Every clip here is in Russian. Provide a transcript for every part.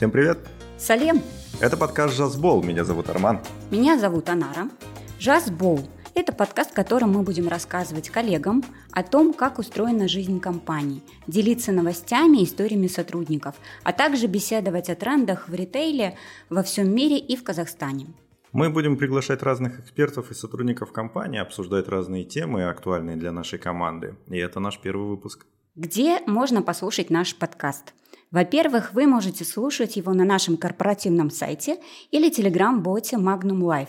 Всем привет! Салем! Это подкаст «Жазбол». Меня зовут Арман. Меня зовут Анара. «Жазбол» – это подкаст, в котором мы будем рассказывать коллегам о том, как устроена жизнь компании, делиться новостями и историями сотрудников, а также беседовать о трендах в ритейле во всем мире и в Казахстане. Мы будем приглашать разных экспертов и сотрудников компании, обсуждать разные темы, актуальные для нашей команды. И это наш первый выпуск. Где можно послушать наш подкаст? Во-первых, вы можете слушать его на нашем корпоративном сайте или телеграм-боте Magnum Life.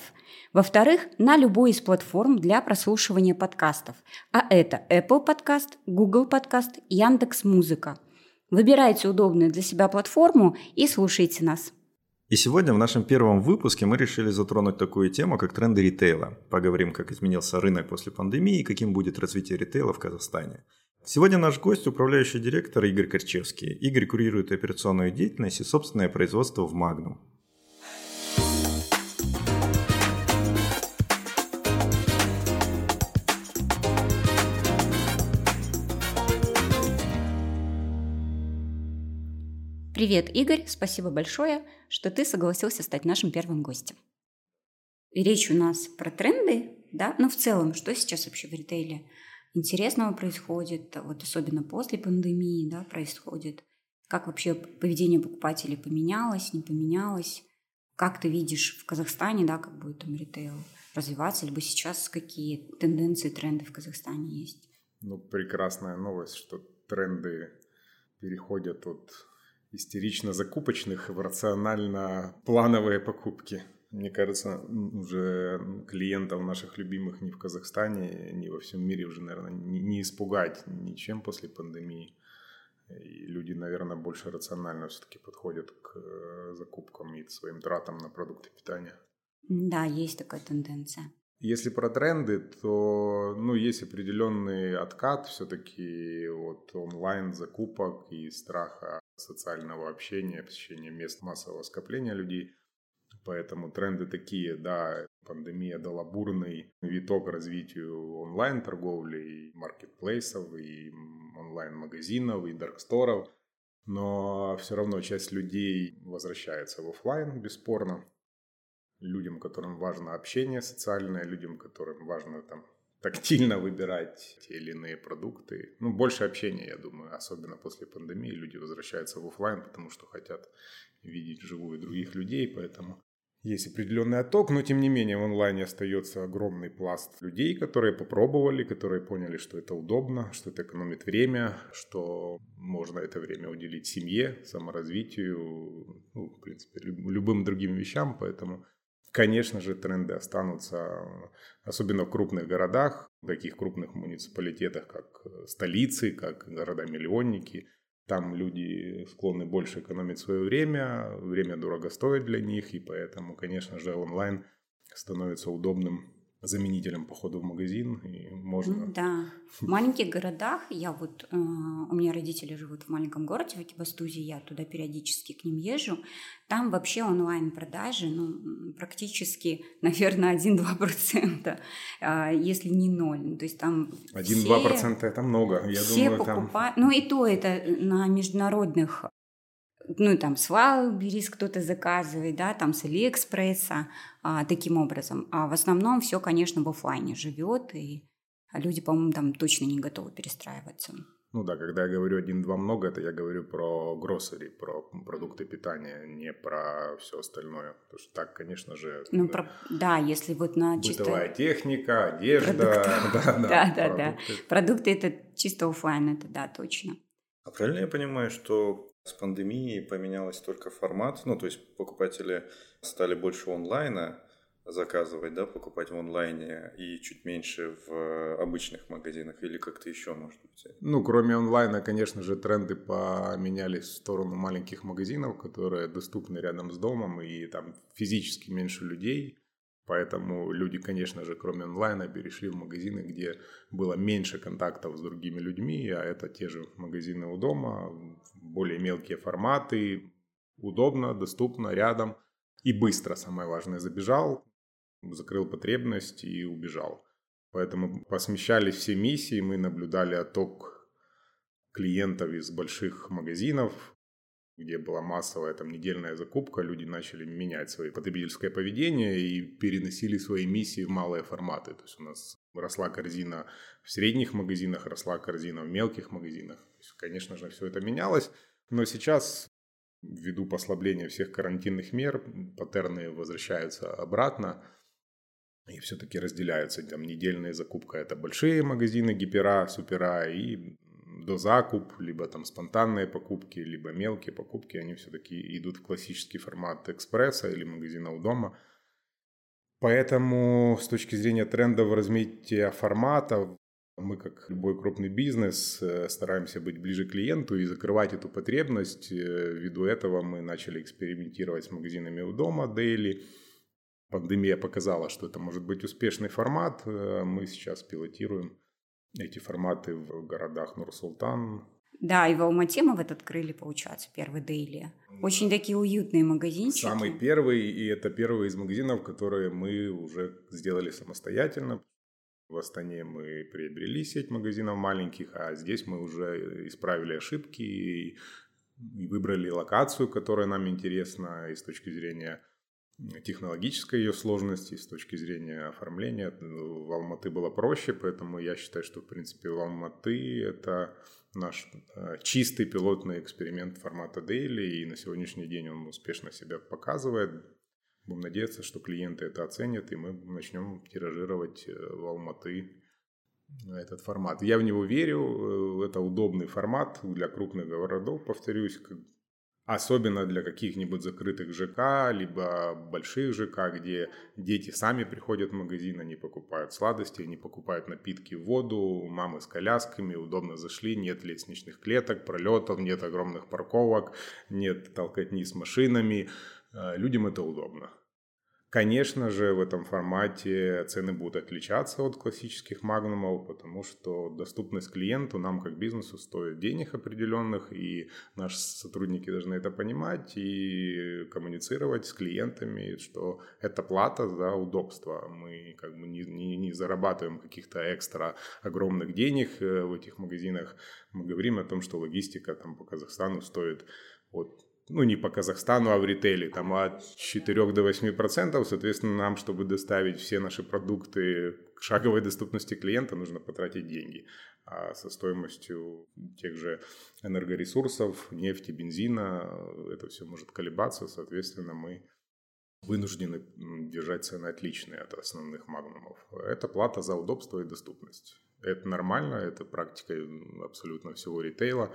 Во-вторых, на любой из платформ для прослушивания подкастов. А это Apple Podcast, Google Podcast, Яндекс Музыка. Выбирайте удобную для себя платформу и слушайте нас. И сегодня в нашем первом выпуске мы решили затронуть такую тему, как тренды ритейла. Поговорим, как изменился рынок после пандемии и каким будет развитие ритейла в Казахстане. Сегодня наш гость – управляющий директор Игорь Корчевский. Игорь курирует операционную деятельность и собственное производство в Магнум. Привет, Игорь, спасибо большое, что ты согласился стать нашим первым гостем. И речь у нас про тренды, да, ну в целом, что сейчас вообще в ритейле интересного происходит, вот особенно после пандемии, да, происходит, как вообще поведение покупателей поменялось, не поменялось, как ты видишь в Казахстане, да, как будет там ритейл развиваться, либо сейчас какие тенденции, тренды в Казахстане есть? Ну, прекрасная новость, что тренды переходят от истерично закупочных в рационально-плановые покупки. Мне кажется, уже клиентов наших любимых ни в Казахстане, ни во всем мире уже, наверное, не, испугать ничем после пандемии. И люди, наверное, больше рационально все-таки подходят к э, закупкам и к своим тратам на продукты питания. Да, есть такая тенденция. Если про тренды, то ну, есть определенный откат все-таки от онлайн-закупок и страха социального общения, посещения мест массового скопления людей. Поэтому тренды такие, да, пандемия дала бурный виток развитию онлайн-торговли, и маркетплейсов, и онлайн-магазинов, и дарксторов. Но все равно часть людей возвращается в офлайн, бесспорно. Людям, которым важно общение социальное, людям, которым важно там тактильно выбирать те или иные продукты. Ну, больше общения, я думаю, особенно после пандемии. Люди возвращаются в офлайн, потому что хотят видеть живую других людей, поэтому есть определенный отток, но тем не менее в онлайне остается огромный пласт людей, которые попробовали, которые поняли, что это удобно, что это экономит время, что можно это время уделить семье, саморазвитию, ну, в принципе, любым другим вещам, поэтому Конечно же, тренды останутся, особенно в крупных городах, в таких крупных муниципалитетах, как э, столицы, как города-миллионники. Там люди склонны больше экономить свое время, время дорого стоит для них, и поэтому, конечно же, онлайн становится удобным заменителем похода в магазин и можно. Да, в маленьких городах я вот э, у меня родители живут в маленьком городе в Экибастузе, я туда периодически к ним езжу. Там вообще онлайн продажи, ну практически, наверное, 1-2%, э, если не ноль. Ну, то есть там 1-2% процента это много. Я все думаю, покупают. Там... Ну и то это на международных ну, там, с Wildberries кто-то заказывает, да, там, с Алиэкспресса, а, таким образом. А в основном все, конечно, в офлайне живет, и люди, по-моему, там точно не готовы перестраиваться. Ну да, когда я говорю один-два много, это я говорю про гроссери, про продукты питания, не про все остальное. Потому что так, конечно же... Ну, про... да, если вот на Бытовая чисто... техника, одежда. Да, да, да, да. Продукты это чисто офлайн, это да, точно. А правильно я понимаю, что с пандемией поменялось только формат, ну, то есть покупатели стали больше онлайна заказывать, да, покупать в онлайне и чуть меньше в обычных магазинах или как-то еще, может быть? Ну, кроме онлайна, конечно же, тренды поменялись в сторону маленьких магазинов, которые доступны рядом с домом и там физически меньше людей. Поэтому люди, конечно же, кроме онлайна, перешли в магазины, где было меньше контактов с другими людьми, а это те же магазины у дома, более мелкие форматы, удобно, доступно, рядом и быстро, самое важное, забежал, закрыл потребность и убежал. Поэтому посмещались все миссии, мы наблюдали отток клиентов из больших магазинов, где была массовая там недельная закупка, люди начали менять свое потребительское поведение и переносили свои миссии в малые форматы. То есть у нас росла корзина в средних магазинах, росла корзина в мелких магазинах. Есть, конечно же, все это менялось, но сейчас ввиду послабления всех карантинных мер паттерны возвращаются обратно и все-таки разделяются. Там недельная закупка – это большие магазины, гипера, супера, и до закуп, либо там спонтанные покупки, либо мелкие покупки, они все-таки идут в классический формат экспресса или магазина у дома. Поэтому с точки зрения трендов развития формата, мы, как любой крупный бизнес, э, стараемся быть ближе к клиенту и закрывать эту потребность. Э, ввиду этого мы начали экспериментировать с магазинами у дома, дейли. Пандемия показала, что это может быть успешный формат. Э, мы сейчас пилотируем эти форматы в городах Нур-Султан. Да, и в Алмате мы вот открыли, получается, первый дейли. Очень такие уютные магазинчики. Самый первый, и это первый из магазинов, которые мы уже сделали самостоятельно. В Астане мы приобрели сеть магазинов маленьких, а здесь мы уже исправили ошибки и выбрали локацию, которая нам интересна и с точки зрения технологической ее сложности, с точки зрения оформления. В Алматы было проще, поэтому я считаю, что, в принципе, в Алматы это наш э, чистый пилотный эксперимент формата Daily, и на сегодняшний день он успешно себя показывает. Будем надеяться, что клиенты это оценят, и мы начнем тиражировать э, в Алматы этот формат. Я в него верю, э, это удобный формат для крупных городов, повторюсь, Особенно для каких-нибудь закрытых ЖК, либо больших ЖК, где дети сами приходят в магазин, они покупают сладости, они покупают напитки, воду, мамы с колясками, удобно зашли, нет лестничных клеток, пролетов, нет огромных парковок, нет толкотни с машинами. Э, людям это удобно. Конечно же, в этом формате цены будут отличаться от классических магнумов, потому что доступность клиенту нам как бизнесу стоит денег определенных, и наши сотрудники должны это понимать и коммуницировать с клиентами, что это плата за удобство. Мы как бы не, не, не зарабатываем каких-то экстра огромных денег э, в этих магазинах. Мы говорим о том, что логистика там по Казахстану стоит от ну, не по Казахстану, а в ритейле, там от 4 до 8 процентов, соответственно, нам, чтобы доставить все наши продукты к шаговой доступности клиента, нужно потратить деньги. А со стоимостью тех же энергоресурсов, нефти, бензина, это все может колебаться, соответственно, мы вынуждены держать цены отличные от основных магнумов. Это плата за удобство и доступность. Это нормально, это практика абсолютно всего ритейла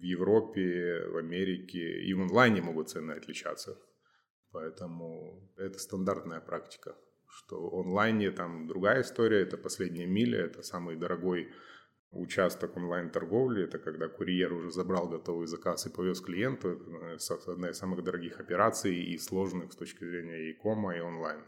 в Европе, в Америке и в онлайне могут цены отличаться. Поэтому это стандартная практика, что в онлайне там другая история, это последняя миля, это самый дорогой участок онлайн-торговли, это когда курьер уже забрал готовый заказ и повез клиенту, это одна из самых дорогих операций и сложных с точки зрения и кома, и онлайн.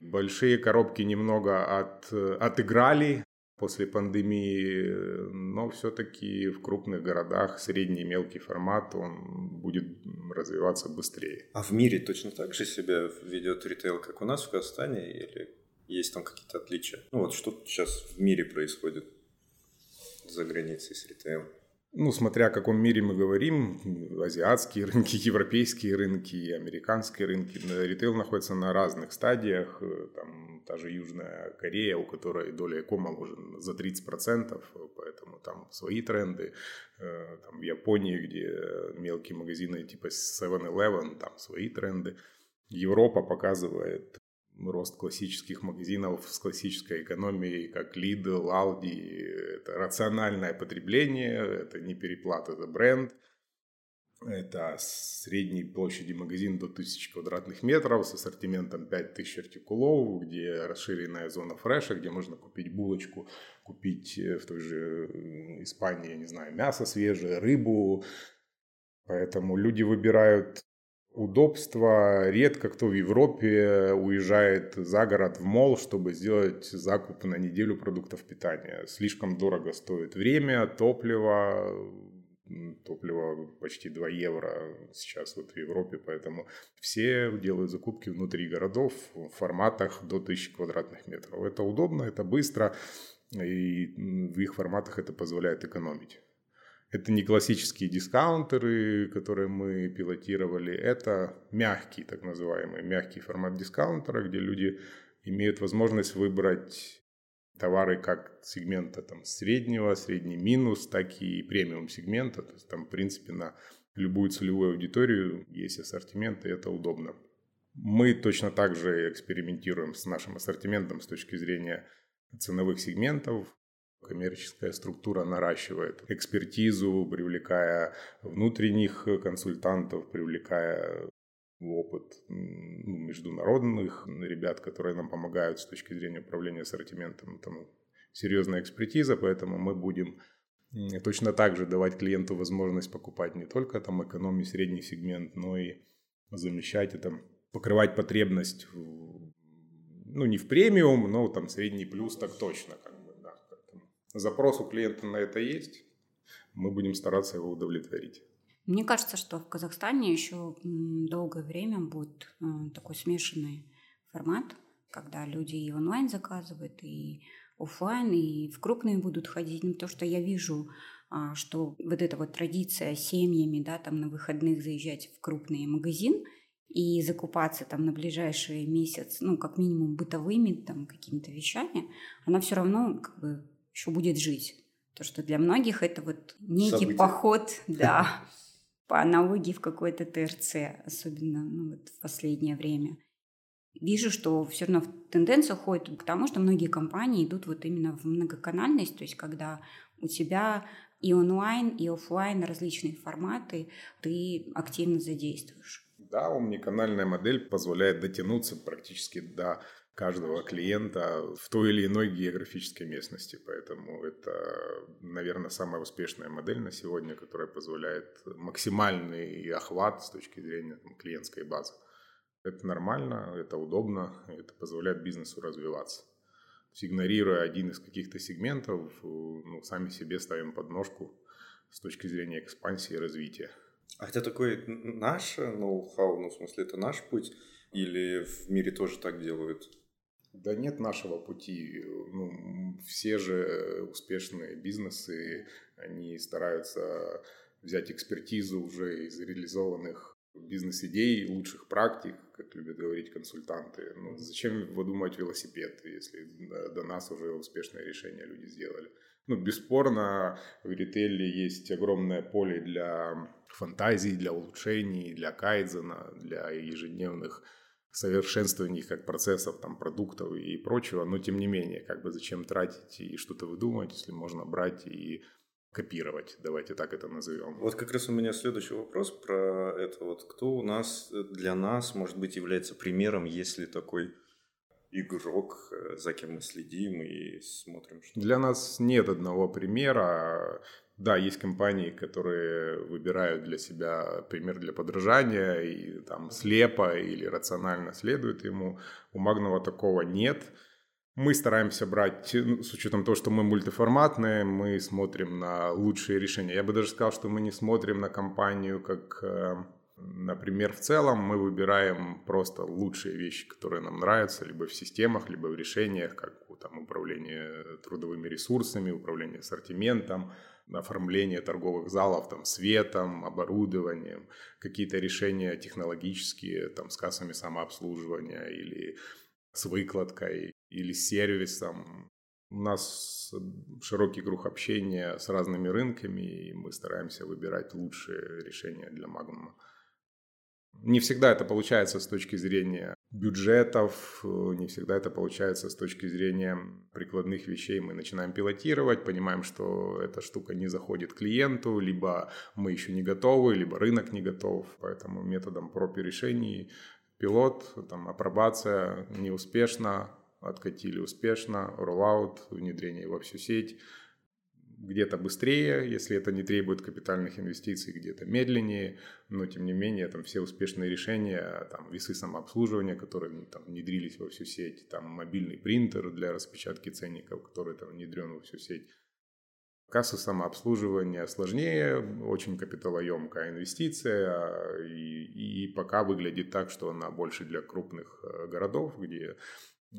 Большие коробки немного от, отыграли после пандемии, но все-таки в крупных городах средний и мелкий формат, он будет развиваться быстрее. А в мире точно так же себя ведет ритейл, как у нас в Казахстане, или есть там какие-то отличия? Ну вот что сейчас в мире происходит за границей с ритейлом? Ну, смотря о каком мире мы говорим, азиатские рынки, европейские рынки, американские рынки, ритейл находится на разных стадиях. Э, там та же Южная Корея, у которой доля кома уже за 30%, поэтому там свои тренды. Э, там в Японии, где мелкие магазины типа 7-Eleven, там свои тренды. Европа показывает рост классических магазинов с классической экономией, как Lidl, Aldi. Это рациональное потребление, это не переплата за бренд. Это средней площади магазин до 1000 квадратных метров с ассортиментом 5000 артикулов, где расширенная зона фреша, где можно купить булочку, купить э, в той же Испании, я не знаю, мясо свежее, рыбу. Поэтому люди выбирают удобства. Редко кто в Европе уезжает за город в мол, чтобы сделать закуп на неделю продуктов питания. Слишком дорого стоит время, топливо, топливо почти 2 евро сейчас вот в Европе, поэтому все делают закупки внутри городов в форматах до 1000 квадратных метров. Это удобно, это быстро, и в их форматах это позволяет экономить. Это не классические дискаунтеры, которые мы пилотировали, это мягкий, так называемый, мягкий формат дискаунтера, где люди имеют возможность выбрать товары как сегмента там, среднего, средний минус, так и премиум сегмента. То есть там, в принципе, на любую целевую аудиторию есть ассортимент, и это удобно. Мы точно так же экспериментируем с нашим ассортиментом с точки зрения ценовых сегментов. Коммерческая структура наращивает экспертизу, привлекая внутренних консультантов, привлекая опыт ну, международных ребят, которые нам помогают с точки зрения управления ассортиментом. Там серьезная экспертиза, поэтому мы будем точно так же давать клиенту возможность покупать не только там экономий средний сегмент, но и замещать это, покрывать потребность в, ну не в премиум, но там средний плюс так точно как бы. Запрос у клиента на это есть, мы будем стараться его удовлетворить. Мне кажется, что в Казахстане еще долгое время будет э, такой смешанный формат, когда люди и онлайн заказывают, и офлайн, и в крупные будут ходить. Ну, то, что я вижу, а, что вот эта вот традиция семьями, да, там на выходных заезжать в крупный магазин и закупаться там на ближайший месяц, ну, как минимум бытовыми там какими-то вещами, она все равно как бы еще будет жить. То, что для многих это вот некий Событие. поход, да, по аналогии в какой-то ТРЦ, особенно ну, вот в последнее время. Вижу, что все равно тенденция уходит к тому, что многие компании идут вот именно в многоканальность, то есть когда у тебя и онлайн, и офлайн различные форматы ты активно задействуешь. Да, умниканальная модель позволяет дотянуться практически до каждого клиента в той или иной географической местности. Поэтому это, наверное, самая успешная модель на сегодня, которая позволяет максимальный охват с точки зрения там, клиентской базы. Это нормально, это удобно, это позволяет бизнесу развиваться. игнорируя один из каких-то сегментов, ну, сами себе ставим подножку с точки зрения экспансии и развития. А это такой наш ноу-хау, ну, в смысле, это наш путь? Или в мире тоже так делают? Да нет нашего пути. Ну, все же успешные бизнесы, они стараются взять экспертизу уже из реализованных бизнес-идей, лучших практик, как любят говорить консультанты. Ну, зачем выдумывать велосипед, если до нас уже успешное решение люди сделали? Ну, бесспорно, в ритейле есть огромное поле для фантазий, для улучшений, для кайдзена, для ежедневных совершенствований как процессов, там, продуктов и прочего, но тем не менее, как бы зачем тратить и что-то выдумывать, если можно брать и копировать, давайте так это назовем. Вот как раз у меня следующий вопрос про это. Вот кто у нас, для нас, может быть, является примером, если такой игрок, э, за кем мы следим и смотрим? Что... Для нас нет одного примера. Да, есть компании, которые выбирают для себя пример для подражания и там слепо или рационально следуют ему. У Магнова такого нет. Мы стараемся брать, ну, с учетом того, что мы мультиформатные, мы смотрим на лучшие решения. Я бы даже сказал, что мы не смотрим на компанию как, э, например, в целом. Мы выбираем просто лучшие вещи, которые нам нравятся, либо в системах, либо в решениях, как там, управление трудовыми ресурсами, управление ассортиментом, оформление торговых залов там, светом, оборудованием, какие-то решения технологические там, с кассами самообслуживания или с выкладкой или с сервисом. У нас широкий круг общения с разными рынками, и мы стараемся выбирать лучшие решения для Магнума. Не всегда это получается с точки зрения бюджетов, не всегда это получается с точки зрения прикладных вещей. Мы начинаем пилотировать, понимаем, что эта штука не заходит клиенту, либо мы еще не готовы, либо рынок не готов. Поэтому методом проб и решений пилот, там, апробация неуспешна, откатили успешно, роллаут, внедрение во всю сеть – где-то быстрее, если это не требует капитальных инвестиций, где-то медленнее, но тем не менее там все успешные решения, там весы самообслуживания, которые ну, там внедрились во всю сеть, там мобильный принтер для распечатки ценников, который там внедрен во всю сеть. Касса самообслуживания сложнее, очень капиталоемкая инвестиция, и, и пока выглядит так, что она больше для крупных э, городов, где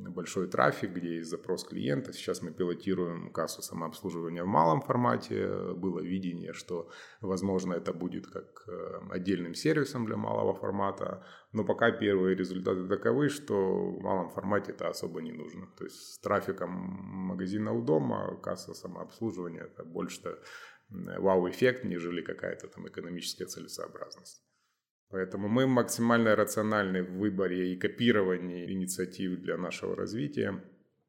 большой трафик, где есть запрос клиента. Сейчас мы пилотируем кассу самообслуживания в малом формате. Было видение, что, возможно, это будет как э, отдельным сервисом для малого формата. Но пока первые результаты таковы, что в малом формате это особо не нужно. То есть с трафиком магазина у дома касса самообслуживания это больше вау-эффект, нежели какая-то там экономическая целесообразность. Поэтому мы максимально рациональны в выборе и копировании инициатив для нашего развития.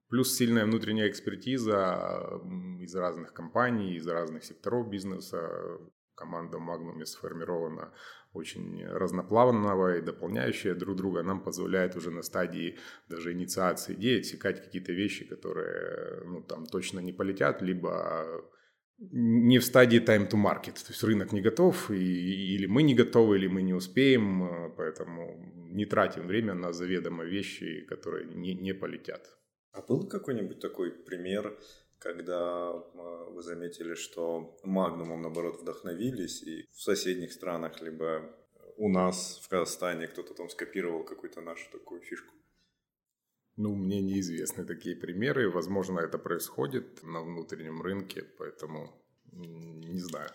Плюс сильная внутренняя экспертиза из разных компаний, из разных секторов бизнеса. Команда Magnum сформирована очень разноплавного и дополняющая друг друга. Нам позволяет уже на стадии даже инициации идеи отсекать какие-то вещи, которые ну, там точно не полетят, либо не в стадии time to market, то есть рынок не готов, и, или мы не готовы, или мы не успеем, э, поэтому не тратим время на заведомо вещи, которые не, не полетят. А был какой-нибудь такой пример, когда э, вы заметили, что Магнумом, наоборот, вдохновились, и в соседних странах, либо у нас в Казахстане кто-то там скопировал какую-то нашу такую фишку? Ну, мне неизвестны такие примеры. Возможно, это происходит на внутреннем рынке, поэтому не знаю.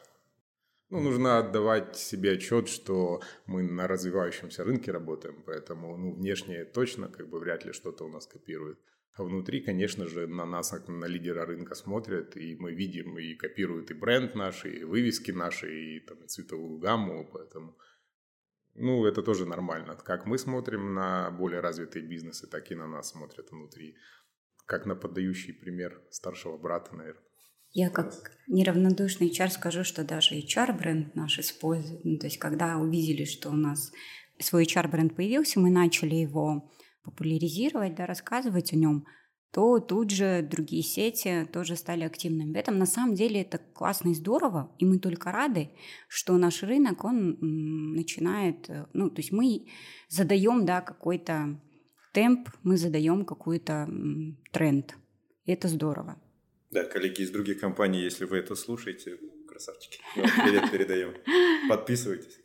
Ну, нужно отдавать себе отчет, что мы на развивающемся рынке работаем, поэтому ну, внешне точно как бы вряд ли что-то у нас копирует. А внутри, конечно же, на нас, как на лидера рынка смотрят, и мы видим, и копируют и бренд наш, и вывески наши, и там, и цветовую гамму, поэтому ну, это тоже нормально. Как мы смотрим на более развитые бизнесы, так и на нас смотрят внутри. Как на поддающий пример старшего брата, наверное. Я как неравнодушный HR скажу, что даже HR-бренд наш использует. Ну, то есть, когда увидели, что у нас свой HR-бренд появился, мы начали его популяризировать, да, рассказывать о нем – то тут же другие сети тоже стали активными. В этом на самом деле это классно и здорово, и мы только рады, что наш рынок, он начинает, э, ну, то есть мы задаем, да, какой-то темп, мы задаем какой-то тренд. И это здорово. Да, коллеги из других компаний, если вы это слушаете, красавчики, привет передаем. Подписывайтесь.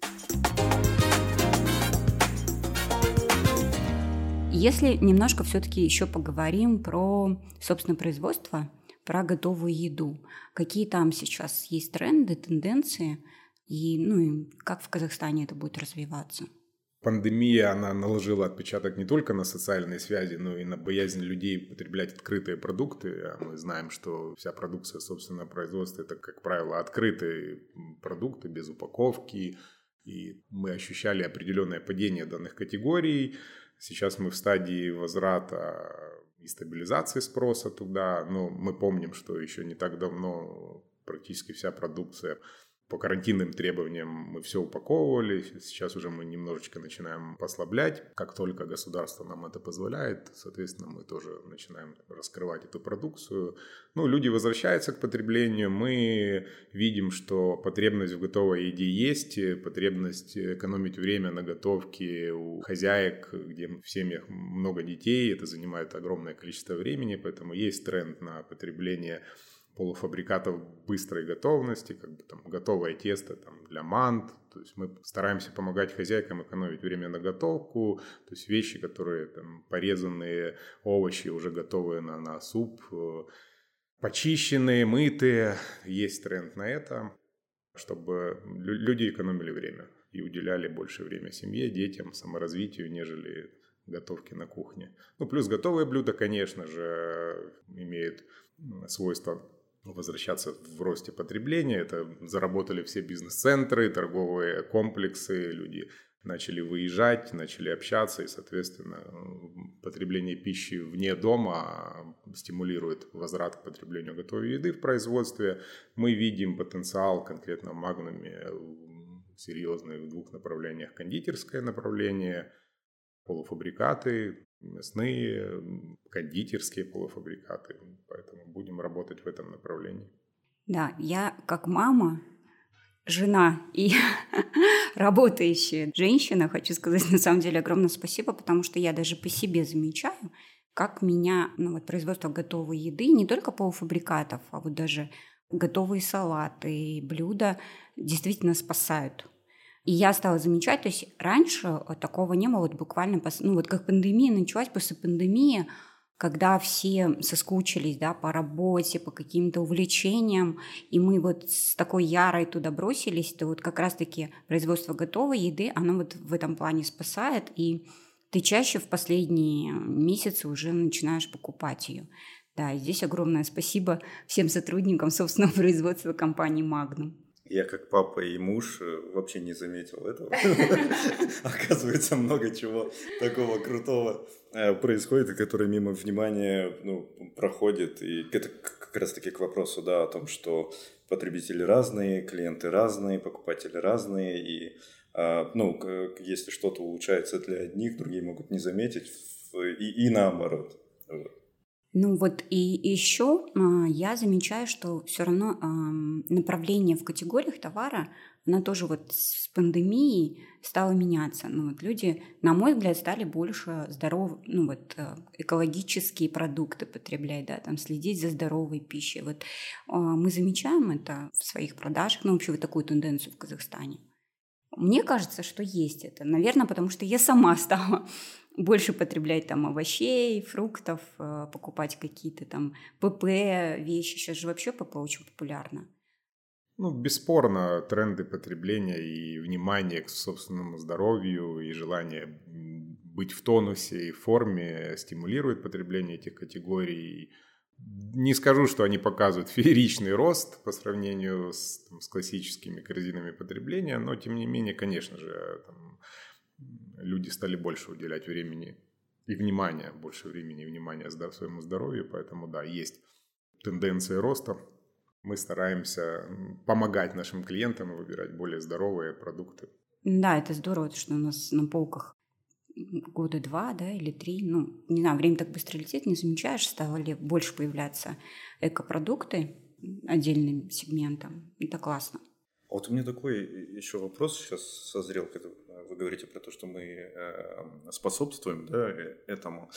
Если немножко все-таки еще поговорим про, собственно, производство, про готовую еду, какие там сейчас есть тренды, тенденции, и, ну, и как в Казахстане это будет развиваться? Пандемия, она наложила отпечаток не только на социальные связи, но и на боязнь людей потреблять открытые продукты. А мы знаем, что вся продукция собственного производства – это, как правило, открытые продукты без упаковки. И мы ощущали определенное падение данных категорий. Сейчас мы в стадии возврата и стабилизации спроса туда, но мы помним, что еще не так давно практически вся продукция по карантинным требованиям мы все упаковывали, сейчас уже мы немножечко начинаем послаблять. Как только государство нам это позволяет, соответственно, мы тоже начинаем раскрывать эту продукцию. Ну, люди возвращаются к потреблению, мы видим, что потребность в готовой еде есть, потребность экономить время на готовке у хозяек, где в семьях много детей, это занимает огромное количество времени, поэтому есть тренд на потребление полуфабрикатов быстрой готовности, как бы там готовое тесто там, для мант. То есть мы стараемся помогать хозяйкам экономить время на готовку, то есть вещи, которые там порезанные овощи уже готовые на, на суп, э, почищенные, мытые. Есть тренд на это, чтобы люди экономили время и уделяли больше время семье, детям, саморазвитию, нежели готовке на кухне. Ну, плюс готовые блюда, конечно же, имеют свойство возвращаться в росте потребления. Это заработали все бизнес-центры, торговые комплексы, люди начали выезжать, начали общаться, и, соответственно, потребление пищи вне дома стимулирует возврат к потреблению готовой еды в производстве. Мы видим потенциал конкретно в Магнуме серьезный в двух направлениях. Кондитерское направление, полуфабрикаты, мясные, кондитерские полуфабрикаты. Поэтому будем работать в этом направлении. Да, я как мама, жена и работающая женщина, хочу сказать на самом деле огромное спасибо, потому что я даже по себе замечаю, как меня ну, вот, производство готовой еды, не только полуфабрикатов, а вот даже готовые салаты блюда действительно спасают и я стала замечать, то есть раньше такого не было, вот буквально, ну вот как пандемия началась, после пандемии когда все соскучились да, по работе, по каким-то увлечениям, и мы вот с такой ярой туда бросились, то вот как раз-таки производство готовой еды, оно вот в этом плане спасает, и ты чаще в последние месяцы уже начинаешь покупать ее. Да, и здесь огромное спасибо всем сотрудникам собственного производства компании Magnum. Я как папа и муж э, вообще не заметил этого. Оказывается, много чего такого крутого э, происходит, которое мимо внимания ну, проходит. И это как раз таки к вопросу да, о том, что потребители разные, клиенты разные, покупатели разные. И а, ну, если что-то улучшается для одних, другие могут не заметить, и, и наоборот. Ну вот и еще а, я замечаю, что все равно направление в категориях товара, оно тоже вот с пандемией стало меняться. Ну вот люди, на мой взгляд, стали больше здоров, ну вот э, экологические продукты потреблять, да, там следить за здоровой пищей. Вот а, мы замечаем это в своих продажах, ну вообще вот такую тенденцию в Казахстане. Мне кажется, что есть это. Наверное, потому что я сама стала больше потреблять там овощей, фруктов, э, покупать какие-то там ПП вещи. Сейчас же вообще ПП очень популярно. Ну, бесспорно, тренды потребления и внимание к собственному здоровью и желание быть в тонусе и форме стимулирует потребление этих категорий. Не скажу, что они показывают фееричный рост по сравнению с, там, с классическими корзинами потребления, но тем не менее, конечно же, там, люди стали больше уделять времени и внимания, больше времени и внимания своему здоровью, поэтому да, есть тенденции роста. Мы стараемся помогать нашим клиентам выбирать более здоровые продукты. Да, это здорово, что у нас на полках года два, да, или три, ну, не знаю, время так быстро летит, не замечаешь, стало ли больше появляться экопродукты отдельным сегментом. Это классно. А вот у меня такой еще вопрос сейчас созрел, когда вы говорите про то, что мы э, способствуем да, э, этому.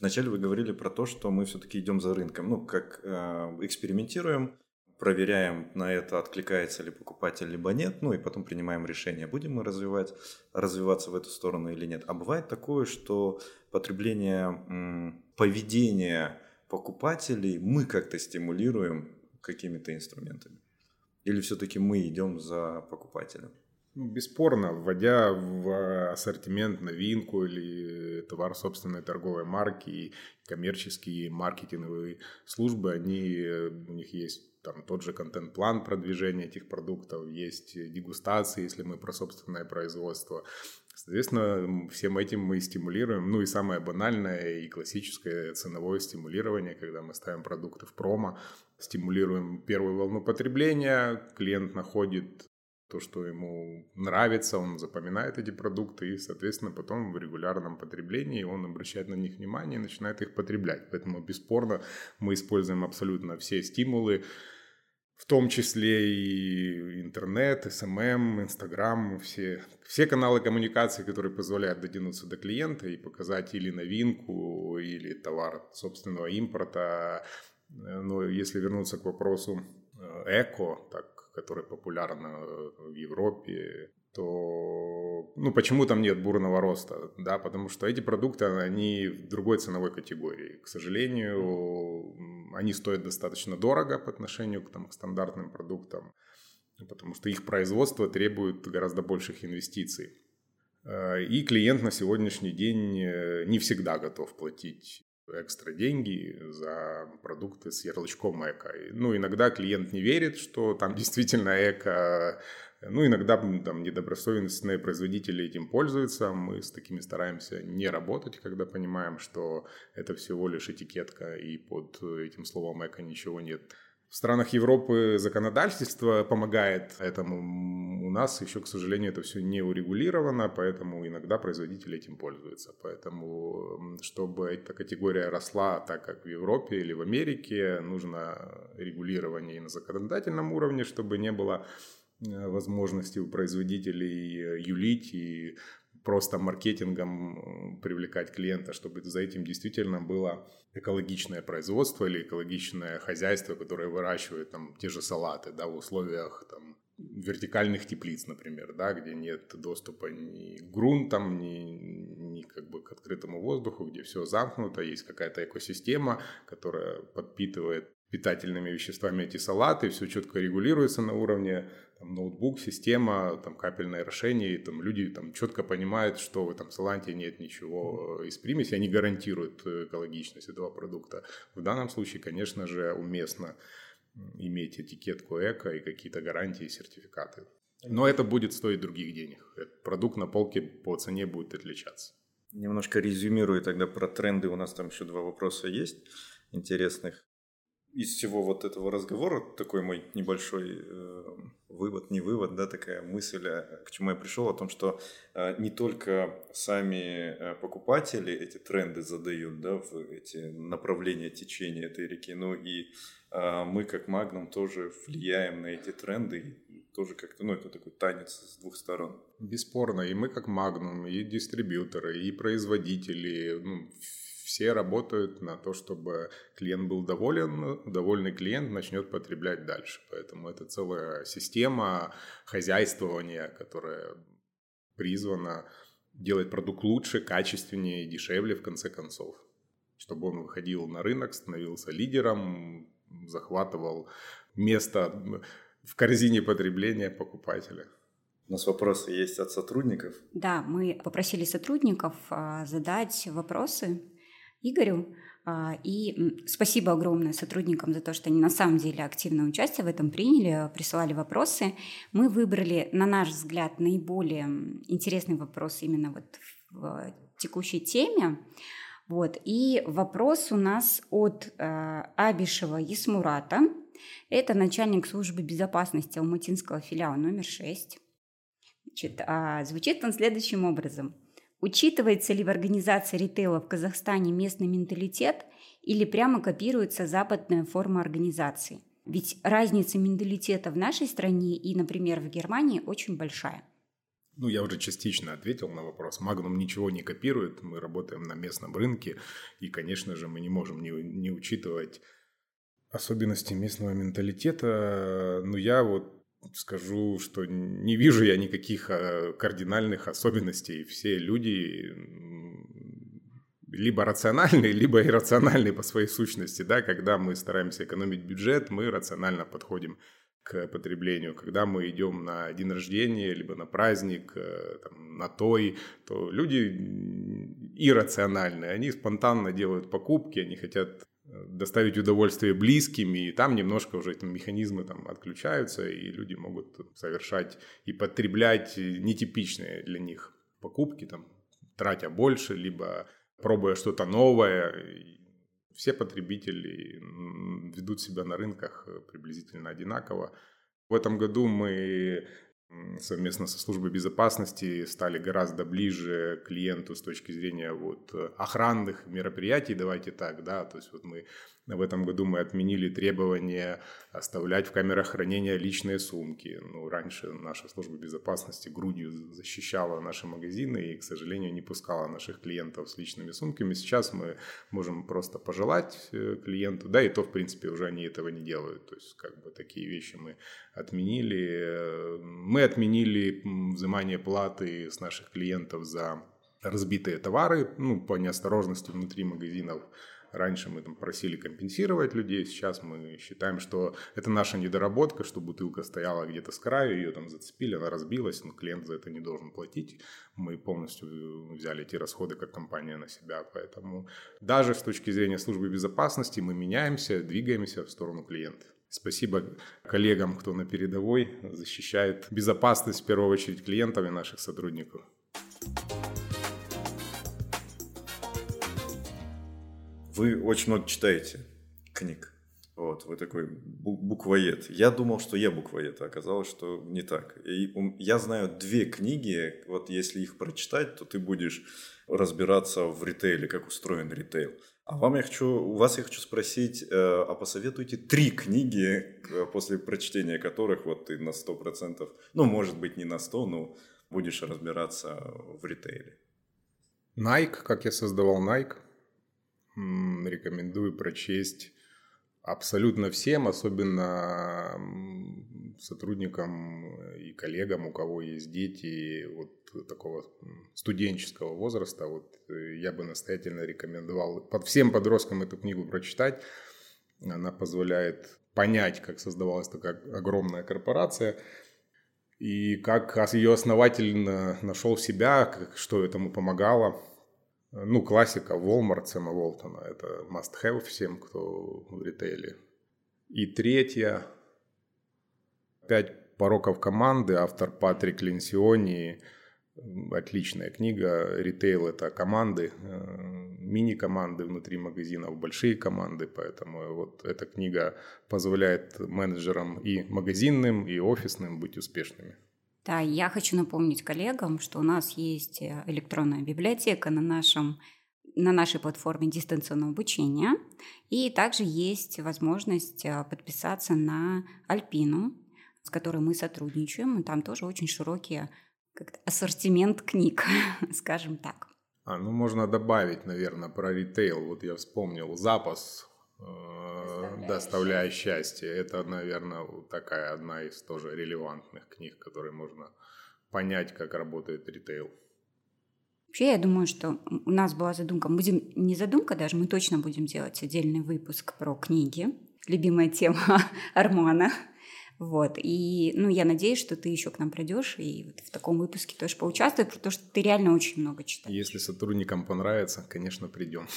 Вначале вы говорили про то, что мы все-таки идем за рынком, ну, как э, экспериментируем, проверяем на это, откликается ли покупатель, либо нет, ну и потом принимаем решение, будем мы развивать, развиваться в эту сторону или нет. А бывает такое, что потребление, поведение покупателей мы как-то стимулируем какими-то инструментами. Или все-таки мы идем за покупателем? Ну, бесспорно, вводя в ассортимент новинку или товар собственной торговой марки, коммерческие маркетинговые службы, они, у них есть там тот же контент-план продвижения этих продуктов, есть дегустации, если мы про собственное производство. Соответственно, всем этим мы стимулируем. Ну и самое банальное и классическое ценовое стимулирование, когда мы ставим продукты в промо, стимулируем первую волну потребления, клиент находит то, что ему нравится, он запоминает эти продукты и, соответственно, потом в регулярном потреблении он обращает на них внимание и начинает их потреблять. Поэтому, бесспорно, мы используем абсолютно все стимулы, в том числе и интернет, SMM, Инстаграм, все, все каналы коммуникации, которые позволяют дотянуться до клиента и показать или новинку, или товар собственного импорта. Но если вернуться к вопросу э, эко, так который популярен в Европе, то ну, почему там нет бурного роста? Да, потому что эти продукты, они в другой ценовой категории. К сожалению, они стоят достаточно дорого по отношению к, там, к стандартным продуктам, потому что их производство требует гораздо больших инвестиций. Э, и клиент на сегодняшний день э, не всегда готов платить экстра деньги за продукты с ярлычком эко. Ну, иногда клиент не верит, что там действительно эко. Ну, иногда там недобросовестные производители этим пользуются. Мы с такими стараемся не работать, когда понимаем, что это всего лишь этикетка, и под этим словом эко ничего нет. В странах Европы законодательство помогает этому. У нас еще, к сожалению, это все не урегулировано, поэтому иногда производители этим пользуются. Поэтому, чтобы эта категория росла так, как в Европе или в Америке, нужно регулирование и на законодательном уровне, чтобы не было э, возможности у производителей э, юлить и просто маркетингом привлекать клиента, чтобы за этим действительно было экологичное производство или экологичное хозяйство, которое выращивает там те же салаты, да, в условиях там вертикальных теплиц, например, да, где нет доступа ни к грунтам, ни, ни как бы к открытому воздуху, где все замкнуто, есть какая-то экосистема, которая подпитывает питательными веществами эти салаты, все четко регулируется на уровне там, ноутбук, система, там, капельное орошение, и там люди там четко понимают, что в этом салате нет ничего из примеси, они гарантируют экологичность этого продукта. В данном случае, конечно же, уместно иметь этикетку эко и какие-то гарантии и сертификаты. Но это будет стоить других денег. Продукт на полке по цене будет отличаться. Немножко резюмирую тогда про тренды. У нас там еще два вопроса есть интересных. Из всего вот этого разговора такой мой небольшой э, вывод, не вывод, да, такая мысль, э, к чему я пришел, о том, что э, не только сами э, покупатели эти тренды задают, да, в эти направления течения этой реки, но и э, мы, как Магнум, тоже влияем на эти тренды тоже как-то, ну, это такой танец с двух сторон. Бесспорно, и мы как Magnum, и дистрибьюторы, и производители, ну, все работают на то, чтобы клиент был доволен, довольный клиент начнет потреблять дальше. Поэтому это целая система хозяйствования, которая призвана делать продукт лучше, качественнее и дешевле в конце концов. Чтобы он выходил на рынок, становился лидером, захватывал место в корзине потребления покупателя. У нас вопросы есть от сотрудников. Да, мы попросили сотрудников а, задать вопросы Игорю. А, и спасибо огромное сотрудникам за то, что они на самом деле активное участие в этом приняли, присылали вопросы. Мы выбрали, на наш взгляд, наиболее интересный вопрос именно вот в текущей теме. Вот. И вопрос у нас от э, Абишева Ясмурата. Это начальник службы безопасности Алматинского филиала номер 6. Значит, а, звучит он следующим образом. Учитывается ли в организации ритейла в Казахстане местный менталитет или прямо копируется западная форма организации? Ведь разница менталитета в нашей стране и, например, в Германии очень большая. Ну, я уже частично ответил на вопрос. Магнум ничего не копирует, мы работаем на местном рынке, и, конечно же, мы не можем не, не учитывать особенности местного менталитета, ну, я вот скажу, что не вижу я никаких а, кардинальных особенностей. Все люди либо рациональные, либо иррациональные по своей сущности. Да? Когда мы стараемся экономить бюджет, мы рационально подходим к потреблению. Когда мы идем на день рождения, либо на праздник, э, там, на той, то люди иррациональные, они спонтанно делают покупки, они хотят доставить удовольствие близким, и там немножко уже эти механизмы там отключаются, и люди могут совершать и потреблять нетипичные для них покупки, там, тратя больше, либо пробуя что-то новое. Все потребители ведут себя на рынках приблизительно одинаково. В этом году мы совместно со службой безопасности стали гораздо ближе клиенту с точки зрения вот охранных мероприятий, давайте так, да, то есть вот мы в этом году мы отменили требование оставлять в камерах хранения личные сумки. Ну, раньше наша служба безопасности грудью защищала наши магазины и, к сожалению, не пускала наших клиентов с личными сумками. Сейчас мы можем просто пожелать э, клиенту, да, и то, в принципе, уже они этого не делают. То есть, как бы такие вещи мы отменили. Мы отменили взимание платы с наших клиентов за разбитые товары, ну, по неосторожности внутри магазинов Раньше мы там просили компенсировать людей, сейчас мы считаем, что это наша недоработка, что бутылка стояла где-то с краю, ее там зацепили, она разбилась, но клиент за это не должен платить. Мы полностью взяли эти расходы как компания на себя, поэтому даже с точки зрения службы безопасности мы меняемся, двигаемся в сторону клиента. Спасибо коллегам, кто на передовой защищает безопасность в первую очередь клиентов и наших сотрудников. Вы очень много читаете книг. Вот, вы такой буквоед. Я думал, что я буквоед, а оказалось, что не так. И я знаю две книги, вот если их прочитать, то ты будешь разбираться в ритейле, как устроен ритейл. А вам я хочу, у вас я хочу спросить, э, а посоветуйте три книги, после прочтения которых вот ты на 100%, ну, может быть, не на 100, но будешь разбираться в ритейле. Nike, как я создавал Nike рекомендую прочесть абсолютно всем, особенно сотрудникам и коллегам, у кого есть дети вот такого студенческого возраста, вот э, я бы настоятельно рекомендовал под всем подросткам эту книгу прочитать. Она позволяет понять, как создавалась такая огромная корпорация и как ее основатель нашел себя, что этому помогало. Ну, классика Walmart Сэма Волтона. Это must-have всем, кто в ритейле. И третья «Пять пороков команды», автор Патрик Ленсиони. Отличная книга. Ритейл – это команды, э, мини-команды внутри магазинов, большие команды. Поэтому вот эта книга позволяет менеджерам и магазинным, и офисным быть успешными. Да, я хочу напомнить коллегам, что у нас есть э, электронная библиотека на нашем на нашей платформе дистанционного обучения. И также есть возможность э, подписаться на Альпину, с которой мы сотрудничаем. И там тоже очень широкий ассортимент книг, скажем так. А, ну можно добавить, наверное, про ритейл. Вот я вспомнил запас Доставляя, Доставляя счастье. Это, наверное, такая одна из тоже релевантных книг, которые можно понять, как работает ритейл. Вообще, я думаю, что у нас была задумка, будем, не задумка даже, мы точно будем делать отдельный выпуск про книги. Любимая тема Армана. Вот. И, ну, я надеюсь, что ты еще к нам придешь и вот в таком выпуске тоже поучаствуешь, потому что ты реально очень много читаешь. Если сотрудникам понравится, конечно, придем.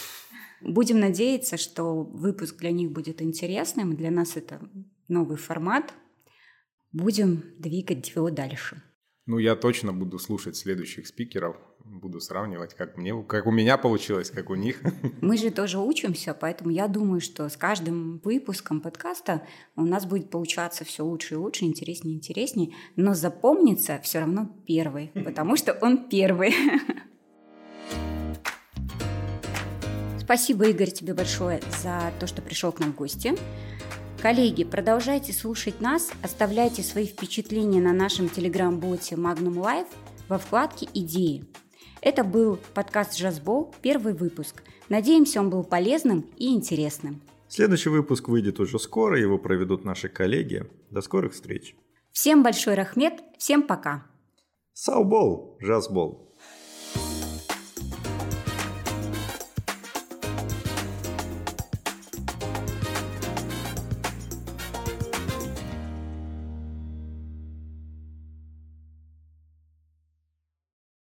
Будем надеяться, что выпуск для них будет интересным. Для нас это новый формат. Будем двигать его дальше. Ну, я точно буду слушать следующих спикеров, буду сравнивать, как мне, как у меня получилось, как у них. Мы же тоже учимся, поэтому я думаю, что с каждым выпуском подкаста у нас будет получаться все лучше и лучше, интереснее и интереснее, но запомнится все равно первый, потому что он первый. Спасибо, Игорь, тебе большое за то, что пришел к нам в гости. Коллеги, продолжайте слушать нас, оставляйте свои впечатления на нашем телеграм-боте Magnum Live во вкладке «Идеи». Это был подкаст «Жазбол», первый выпуск. Надеемся, он был полезным и интересным. Следующий выпуск выйдет уже скоро, его проведут наши коллеги. До скорых встреч. Всем большой рахмет, всем пока. Саубол, жазбол.